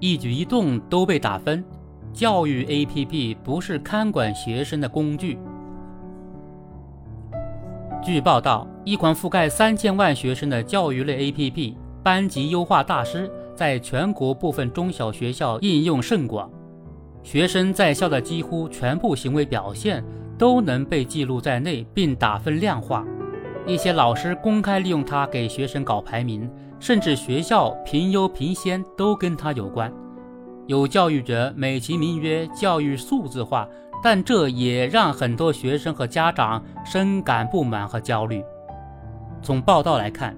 一举一动都被打分。教育 APP 不是看管学生的工具。据报道，一款覆盖三千万学生的教育类 APP“ 班级优化大师”在全国部分中小学校应用甚广，学生在校的几乎全部行为表现都能被记录在内，并打分量化。一些老师公开利用它给学生搞排名，甚至学校评优评先都跟它有关。有教育者美其名曰教育数字化，但这也让很多学生和家长深感不满和焦虑。从报道来看，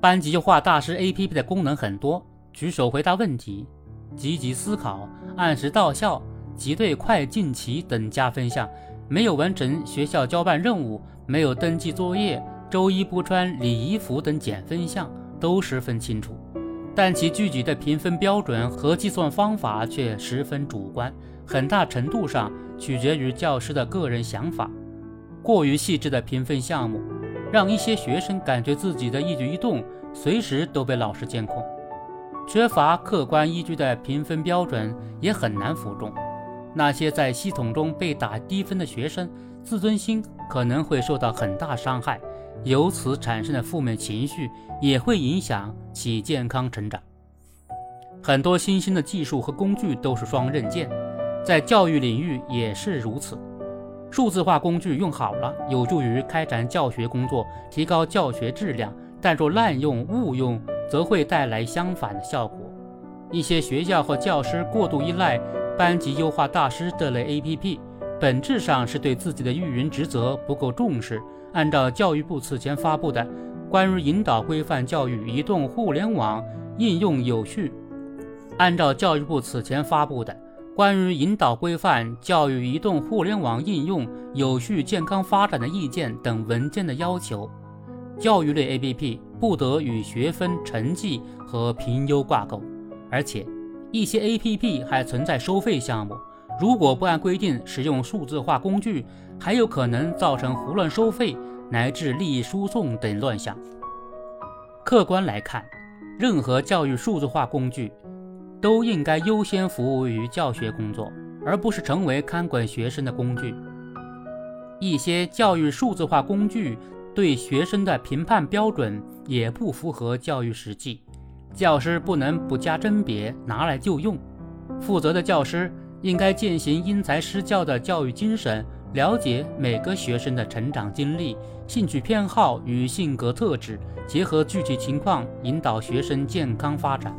班级化大师 APP 的功能很多：举手回答问题、积极思考、按时到校、挤兑快进期等加分项。没有完成学校交办任务、没有登记作业。周一不穿礼仪服等减分项都十分清楚，但其具体的评分标准和计算方法却十分主观，很大程度上取决于教师的个人想法。过于细致的评分项目，让一些学生感觉自己的一举一动随时都被老师监控。缺乏客观依据的评分标准也很难服众。那些在系统中被打低分的学生，自尊心可能会受到很大伤害。由此产生的负面情绪也会影响其健康成长。很多新兴的技术和工具都是双刃剑，在教育领域也是如此。数字化工具用好了，有助于开展教学工作，提高教学质量；但若滥用、误用，则会带来相反的效果。一些学校和教师过度依赖班级优化大师这类 APP，本质上是对自己的育人职责不够重视。按照教育部此前发布的《关于引导规范教育移动互联网应用有序》，按照教育部此前发布的《关于引导规范教育移动互联网应用有序健康发展的意见》等文件的要求，教育类 APP 不得与学分、成绩和评优挂钩，而且一些 APP 还存在收费项目。如果不按规定使用数字化工具，还有可能造成胡乱收费乃至利益输送等乱象。客观来看，任何教育数字化工具都应该优先服务于教学工作，而不是成为看管学生的工具。一些教育数字化工具对学生的评判标准也不符合教育实际，教师不能不加甄别，拿来就用。负责的教师。应该践行因材施教的教育精神，了解每个学生的成长经历、兴趣偏好与性格特质，结合具体情况引导学生健康发展。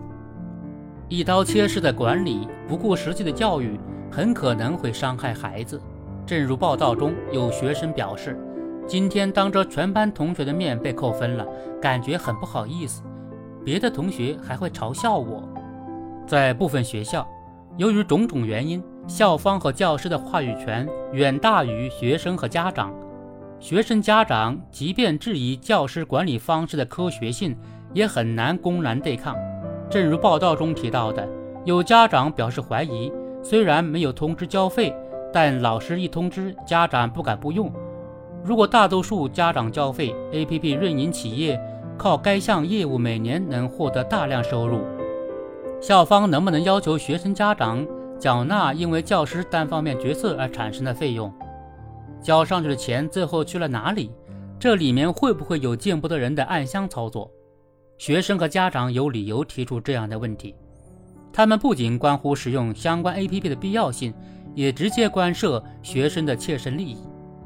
一刀切式的管理，不顾实际的教育，很可能会伤害孩子。正如报道中有学生表示：“今天当着全班同学的面被扣分了，感觉很不好意思，别的同学还会嘲笑我。”在部分学校。由于种种原因，校方和教师的话语权远大于学生和家长。学生家长即便质疑教师管理方式的科学性，也很难公然对抗。正如报道中提到的，有家长表示怀疑，虽然没有通知交费，但老师一通知，家长不敢不用。如果大多数家长交费，APP 运营企业靠该项业务每年能获得大量收入。校方能不能要求学生家长缴纳因为教师单方面决策而产生的费用？交上去的钱最后去了哪里？这里面会不会有见不得人的暗箱操作？学生和家长有理由提出这样的问题，他们不仅关乎使用相关 APP 的必要性，也直接关涉学生的切身利益。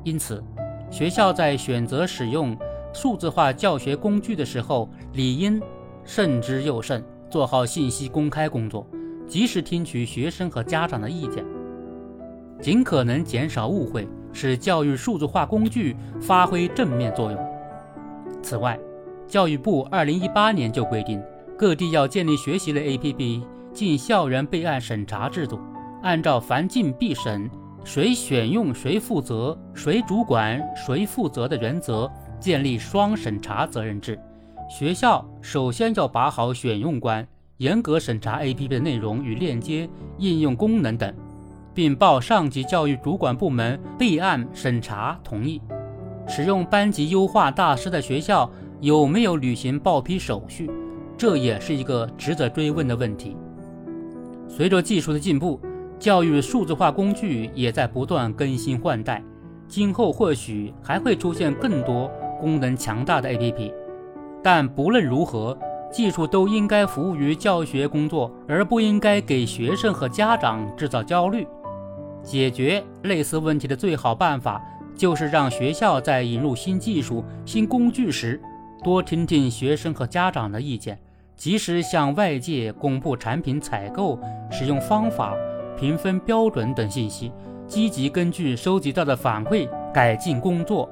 因此，学校在选择使用数字化教学工具的时候，理应慎之又慎。做好信息公开工作，及时听取学生和家长的意见，尽可能减少误会，使教育数字化工具发挥正面作用。此外，教育部2018年就规定，各地要建立学习类 APP 进校园备案审查制度，按照凡进必审、谁选用谁负责、谁主管谁负责的原则，建立双审查责任制。学校首先要把好选用关，严格审查 APP 的内容与链接、应用功能等，并报上级教育主管部门备案审查同意。使用班级优化大师的学校有没有履行报批手续？这也是一个值得追问的问题。随着技术的进步，教育数字化工具也在不断更新换代。今后或许还会出现更多功能强大的 APP，但不论如何，技术都应该服务于教学工作，而不应该给学生和家长制造焦虑。解决类似问题的最好办法，就是让学校在引入新技术、新工具时，多听听学生和家长的意见，及时向外界公布产品采购、使用方法、评分标准等信息。积极根据收集到的反馈改进工作。